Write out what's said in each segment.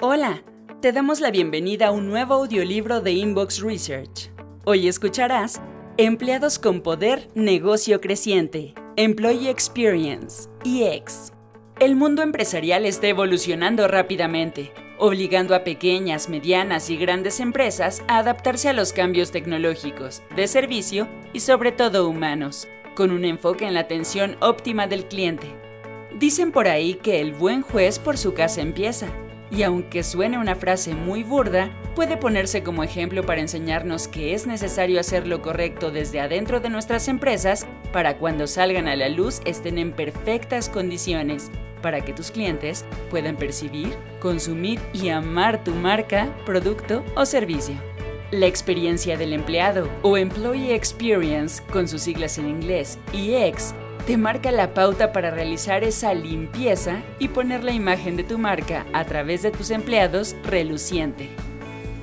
Hola, te damos la bienvenida a un nuevo audiolibro de Inbox Research. Hoy escucharás Empleados con Poder, Negocio Creciente, Employee Experience, EX. El mundo empresarial está evolucionando rápidamente, obligando a pequeñas, medianas y grandes empresas a adaptarse a los cambios tecnológicos, de servicio y sobre todo humanos, con un enfoque en la atención óptima del cliente. Dicen por ahí que el buen juez por su casa empieza y aunque suene una frase muy burda, puede ponerse como ejemplo para enseñarnos que es necesario hacer lo correcto desde adentro de nuestras empresas para cuando salgan a la luz estén en perfectas condiciones, para que tus clientes puedan percibir, consumir y amar tu marca, producto o servicio. La experiencia del empleado o Employee Experience, con sus siglas en inglés, EX, te marca la pauta para realizar esa limpieza y poner la imagen de tu marca a través de tus empleados reluciente.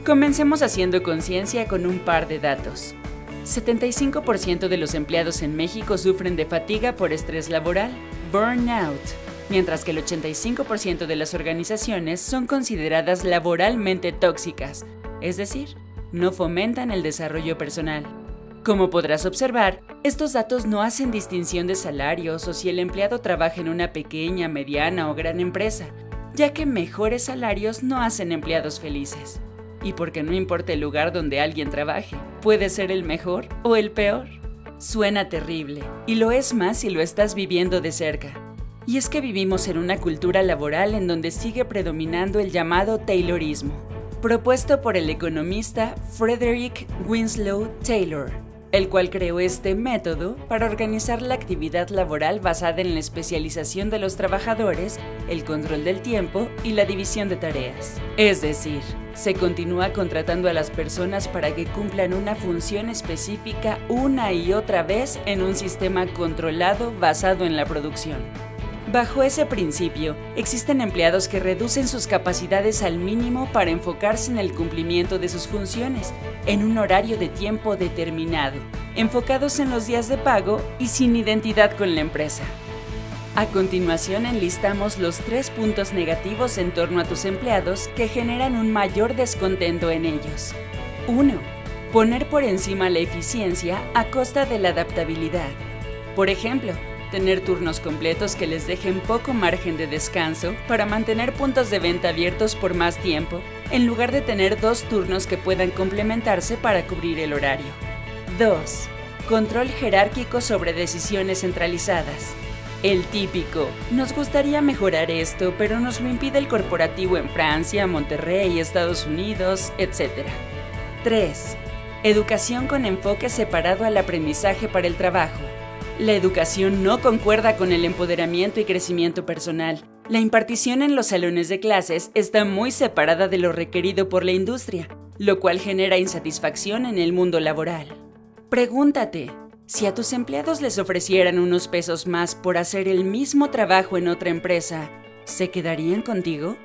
Comencemos haciendo conciencia con un par de datos. 75% de los empleados en México sufren de fatiga por estrés laboral, burnout, mientras que el 85% de las organizaciones son consideradas laboralmente tóxicas, es decir, no fomentan el desarrollo personal. Como podrás observar, estos datos no hacen distinción de salarios o si el empleado trabaja en una pequeña, mediana o gran empresa, ya que mejores salarios no hacen empleados felices. Y porque no importa el lugar donde alguien trabaje, puede ser el mejor o el peor. Suena terrible, y lo es más si lo estás viviendo de cerca. Y es que vivimos en una cultura laboral en donde sigue predominando el llamado Taylorismo, propuesto por el economista Frederick Winslow Taylor, el cual creó este método para organizar la actividad laboral basada en la especialización de los trabajadores, el control del tiempo y la división de tareas. Es decir, se continúa contratando a las personas para que cumplan una función específica una y otra vez en un sistema controlado basado en la producción. Bajo ese principio, existen empleados que reducen sus capacidades al mínimo para enfocarse en el cumplimiento de sus funciones, en un horario de tiempo determinado, enfocados en los días de pago y sin identidad con la empresa. A continuación enlistamos los tres puntos negativos en torno a tus empleados que generan un mayor descontento en ellos. 1. Poner por encima la eficiencia a costa de la adaptabilidad. Por ejemplo, tener turnos completos que les dejen poco margen de descanso para mantener puntos de venta abiertos por más tiempo, en lugar de tener dos turnos que puedan complementarse para cubrir el horario. 2. Control jerárquico sobre decisiones centralizadas. El típico, nos gustaría mejorar esto, pero nos lo impide el corporativo en Francia, Monterrey, Estados Unidos, etc. 3. Educación con enfoque separado al aprendizaje para el trabajo. La educación no concuerda con el empoderamiento y crecimiento personal. La impartición en los salones de clases está muy separada de lo requerido por la industria, lo cual genera insatisfacción en el mundo laboral. Pregúntate, si a tus empleados les ofrecieran unos pesos más por hacer el mismo trabajo en otra empresa, ¿se quedarían contigo?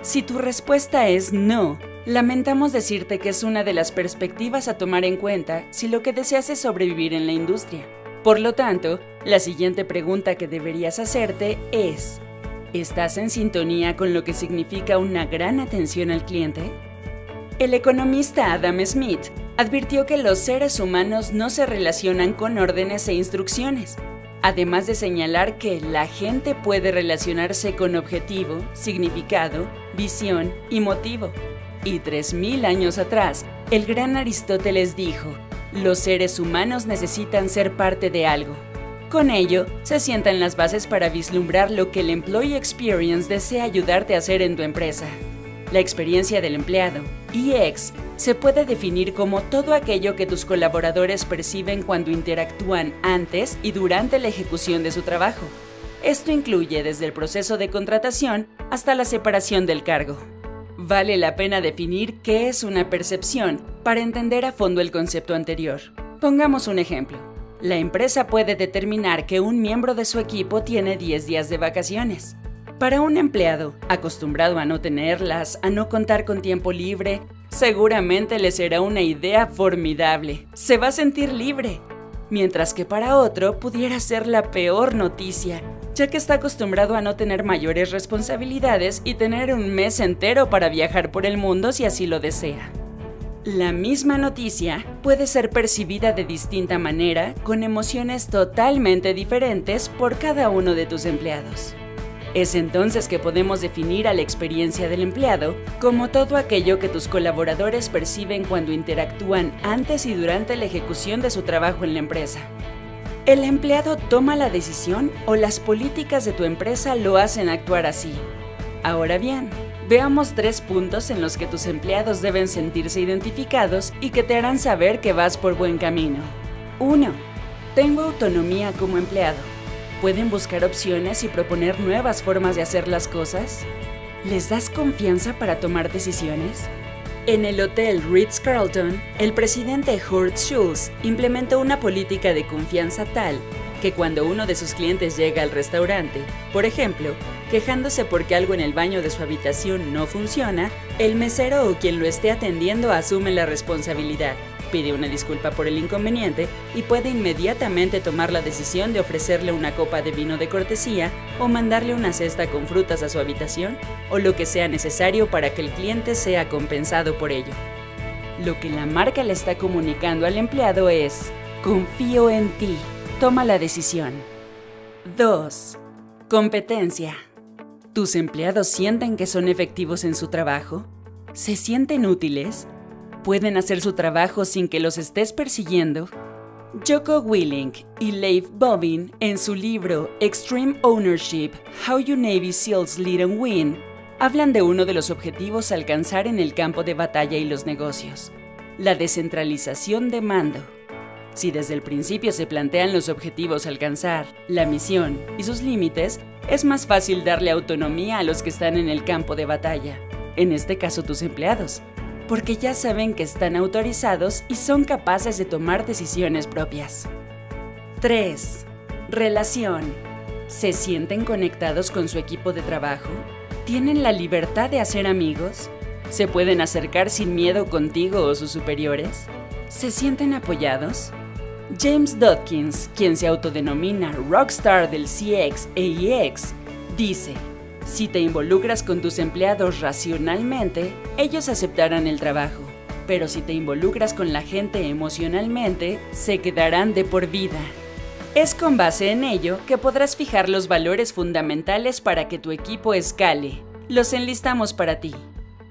Si tu respuesta es no, lamentamos decirte que es una de las perspectivas a tomar en cuenta si lo que deseas es sobrevivir en la industria. Por lo tanto, la siguiente pregunta que deberías hacerte es, ¿estás en sintonía con lo que significa una gran atención al cliente? El economista Adam Smith advirtió que los seres humanos no se relacionan con órdenes e instrucciones, además de señalar que la gente puede relacionarse con objetivo, significado, visión y motivo. Y 3.000 años atrás, el gran Aristóteles dijo, los seres humanos necesitan ser parte de algo. Con ello, se sientan las bases para vislumbrar lo que el Employee Experience desea ayudarte a hacer en tu empresa. La experiencia del empleado, EX, se puede definir como todo aquello que tus colaboradores perciben cuando interactúan antes y durante la ejecución de su trabajo. Esto incluye desde el proceso de contratación hasta la separación del cargo. Vale la pena definir qué es una percepción para entender a fondo el concepto anterior. Pongamos un ejemplo. La empresa puede determinar que un miembro de su equipo tiene 10 días de vacaciones. Para un empleado, acostumbrado a no tenerlas, a no contar con tiempo libre, seguramente le será una idea formidable. Se va a sentir libre. Mientras que para otro pudiera ser la peor noticia, ya que está acostumbrado a no tener mayores responsabilidades y tener un mes entero para viajar por el mundo si así lo desea. La misma noticia puede ser percibida de distinta manera con emociones totalmente diferentes por cada uno de tus empleados. Es entonces que podemos definir a la experiencia del empleado como todo aquello que tus colaboradores perciben cuando interactúan antes y durante la ejecución de su trabajo en la empresa. ¿El empleado toma la decisión o las políticas de tu empresa lo hacen actuar así? Ahora bien, Veamos tres puntos en los que tus empleados deben sentirse identificados y que te harán saber que vas por buen camino. 1. Tengo autonomía como empleado. ¿Pueden buscar opciones y proponer nuevas formas de hacer las cosas? ¿Les das confianza para tomar decisiones? En el Hotel Ritz-Carlton, el presidente Horst Schulz implementó una política de confianza tal que cuando uno de sus clientes llega al restaurante, por ejemplo, quejándose porque algo en el baño de su habitación no funciona, el mesero o quien lo esté atendiendo asume la responsabilidad, pide una disculpa por el inconveniente y puede inmediatamente tomar la decisión de ofrecerle una copa de vino de cortesía o mandarle una cesta con frutas a su habitación o lo que sea necesario para que el cliente sea compensado por ello. Lo que la marca le está comunicando al empleado es, confío en ti, toma la decisión. 2. Competencia. ¿Tus empleados sienten que son efectivos en su trabajo? ¿Se sienten útiles? ¿Pueden hacer su trabajo sin que los estés persiguiendo? Joko Willing y Leif Bobbin, en su libro Extreme Ownership, How You Navy SEALs Lead and Win, hablan de uno de los objetivos a alcanzar en el campo de batalla y los negocios, la descentralización de mando. Si desde el principio se plantean los objetivos a alcanzar, la misión y sus límites, es más fácil darle autonomía a los que están en el campo de batalla, en este caso tus empleados, porque ya saben que están autorizados y son capaces de tomar decisiones propias. 3. Relación. ¿Se sienten conectados con su equipo de trabajo? ¿Tienen la libertad de hacer amigos? ¿Se pueden acercar sin miedo contigo o sus superiores? ¿Se sienten apoyados? James Dodkins, quien se autodenomina rockstar del CX e EX, dice, si te involucras con tus empleados racionalmente, ellos aceptarán el trabajo, pero si te involucras con la gente emocionalmente, se quedarán de por vida. Es con base en ello que podrás fijar los valores fundamentales para que tu equipo escale. Los enlistamos para ti.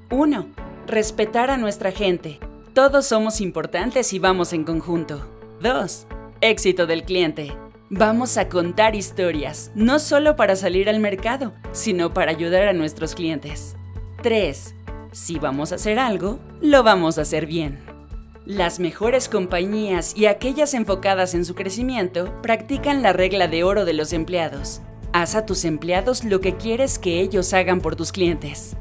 1. Respetar a nuestra gente. Todos somos importantes y vamos en conjunto. 2. Éxito del cliente. Vamos a contar historias, no solo para salir al mercado, sino para ayudar a nuestros clientes. 3. Si vamos a hacer algo, lo vamos a hacer bien. Las mejores compañías y aquellas enfocadas en su crecimiento practican la regla de oro de los empleados. Haz a tus empleados lo que quieres que ellos hagan por tus clientes.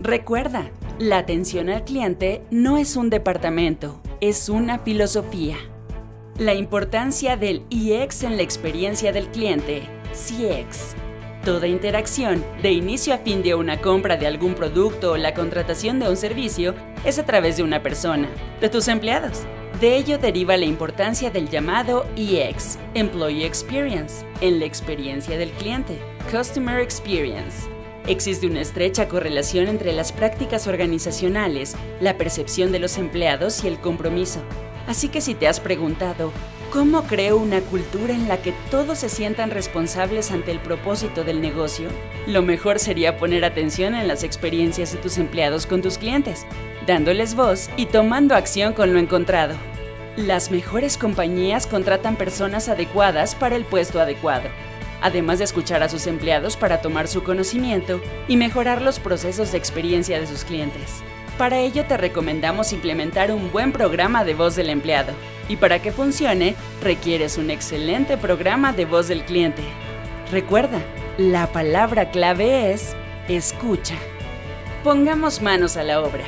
Recuerda, la atención al cliente no es un departamento, es una filosofía. La importancia del EX en la experiencia del cliente, CX. Toda interacción, de inicio a fin de una compra de algún producto o la contratación de un servicio, es a través de una persona, de tus empleados. De ello deriva la importancia del llamado EX, Employee Experience, en la experiencia del cliente, Customer Experience. Existe una estrecha correlación entre las prácticas organizacionales, la percepción de los empleados y el compromiso. Así que si te has preguntado, ¿cómo creo una cultura en la que todos se sientan responsables ante el propósito del negocio? Lo mejor sería poner atención en las experiencias de tus empleados con tus clientes, dándoles voz y tomando acción con lo encontrado. Las mejores compañías contratan personas adecuadas para el puesto adecuado, además de escuchar a sus empleados para tomar su conocimiento y mejorar los procesos de experiencia de sus clientes. Para ello te recomendamos implementar un buen programa de voz del empleado. Y para que funcione, requieres un excelente programa de voz del cliente. Recuerda, la palabra clave es escucha. Pongamos manos a la obra.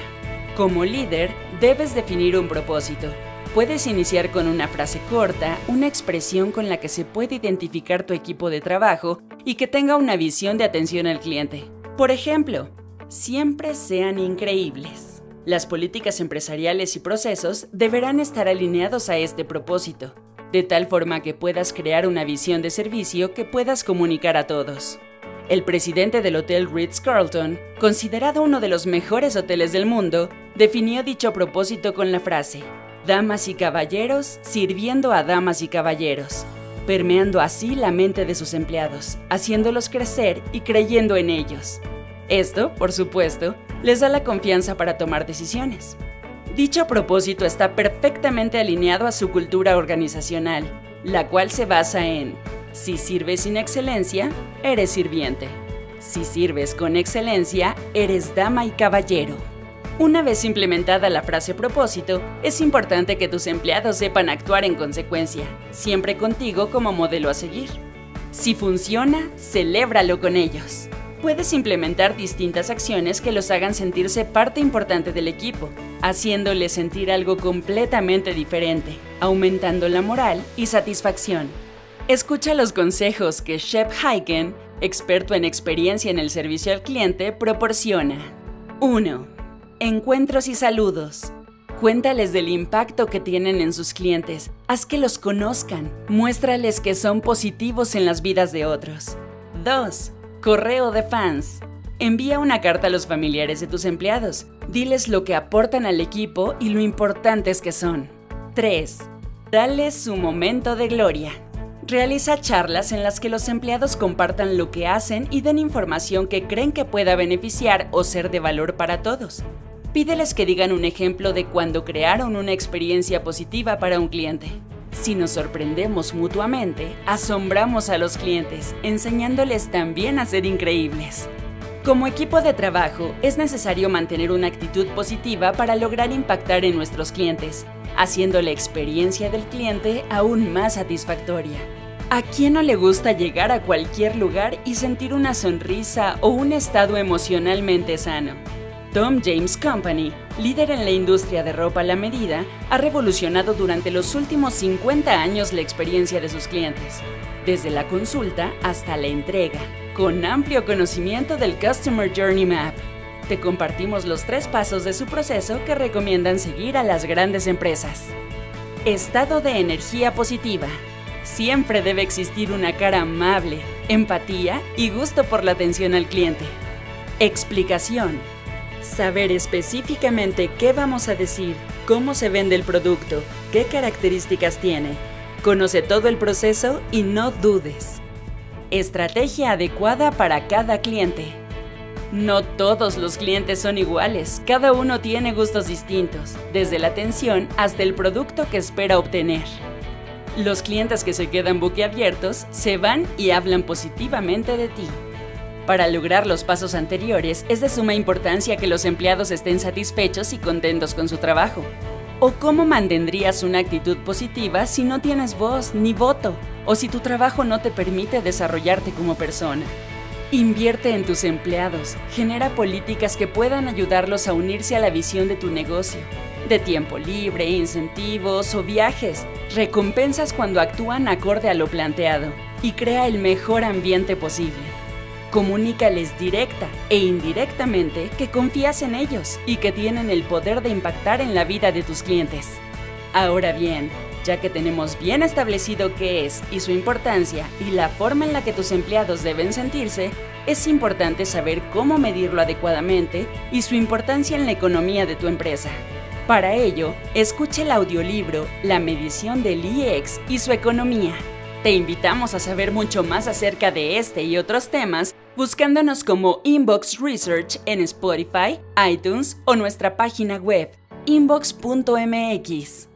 Como líder, debes definir un propósito. Puedes iniciar con una frase corta, una expresión con la que se puede identificar tu equipo de trabajo y que tenga una visión de atención al cliente. Por ejemplo, siempre sean increíbles. Las políticas empresariales y procesos deberán estar alineados a este propósito. de tal forma que puedas crear una visión de servicio que puedas comunicar a todos. El presidente del Hotel Ritz-Carlton, considerado uno de los mejores hoteles del mundo, definió dicho propósito con la frase, Damas y caballeros sirviendo a damas y caballeros, permeando así la mente de sus empleados, haciéndolos crecer y creyendo en ellos. Esto, por supuesto, les da la confianza para tomar decisiones. Dicho propósito está perfectamente alineado a su cultura organizacional, la cual se basa en, si sirves sin excelencia, eres sirviente. Si sirves con excelencia, eres dama y caballero. Una vez implementada la frase propósito, es importante que tus empleados sepan actuar en consecuencia, siempre contigo como modelo a seguir. Si funciona, celébralo con ellos. Puedes implementar distintas acciones que los hagan sentirse parte importante del equipo, haciéndoles sentir algo completamente diferente, aumentando la moral y satisfacción. Escucha los consejos que Shep Hyken, experto en experiencia en el servicio al cliente, proporciona. 1. Encuentros y saludos. Cuéntales del impacto que tienen en sus clientes, haz que los conozcan, muéstrales que son positivos en las vidas de otros. 2. Correo de fans. Envía una carta a los familiares de tus empleados. Diles lo que aportan al equipo y lo importantes que son. 3. Dales su momento de gloria. Realiza charlas en las que los empleados compartan lo que hacen y den información que creen que pueda beneficiar o ser de valor para todos. Pídeles que digan un ejemplo de cuando crearon una experiencia positiva para un cliente. Si nos sorprendemos mutuamente, asombramos a los clientes, enseñándoles también a ser increíbles. Como equipo de trabajo, es necesario mantener una actitud positiva para lograr impactar en nuestros clientes, haciendo la experiencia del cliente aún más satisfactoria. ¿A quién no le gusta llegar a cualquier lugar y sentir una sonrisa o un estado emocionalmente sano? Tom James Company, líder en la industria de ropa a la medida, ha revolucionado durante los últimos 50 años la experiencia de sus clientes, desde la consulta hasta la entrega, con amplio conocimiento del Customer Journey Map. Te compartimos los tres pasos de su proceso que recomiendan seguir a las grandes empresas. Estado de energía positiva. Siempre debe existir una cara amable, empatía y gusto por la atención al cliente. Explicación Saber específicamente qué vamos a decir, cómo se vende el producto, qué características tiene. Conoce todo el proceso y no dudes. Estrategia adecuada para cada cliente. No todos los clientes son iguales, cada uno tiene gustos distintos, desde la atención hasta el producto que espera obtener. Los clientes que se quedan boquiabiertos se van y hablan positivamente de ti. Para lograr los pasos anteriores, es de suma importancia que los empleados estén satisfechos y contentos con su trabajo. ¿O cómo mantendrías una actitud positiva si no tienes voz ni voto? ¿O si tu trabajo no te permite desarrollarte como persona? Invierte en tus empleados, genera políticas que puedan ayudarlos a unirse a la visión de tu negocio, de tiempo libre, incentivos o viajes, recompensas cuando actúan acorde a lo planteado y crea el mejor ambiente posible. Comunícales directa e indirectamente que confías en ellos y que tienen el poder de impactar en la vida de tus clientes. Ahora bien, ya que tenemos bien establecido qué es y su importancia y la forma en la que tus empleados deben sentirse, es importante saber cómo medirlo adecuadamente y su importancia en la economía de tu empresa. Para ello, escuche el audiolibro La medición del IEX y su economía. Te invitamos a saber mucho más acerca de este y otros temas buscándonos como Inbox Research en Spotify, iTunes o nuestra página web inbox.mx.